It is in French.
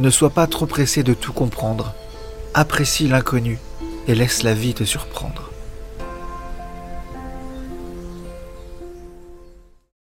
Ne sois pas trop pressé de tout comprendre. Apprécie l'inconnu et laisse la vie te surprendre.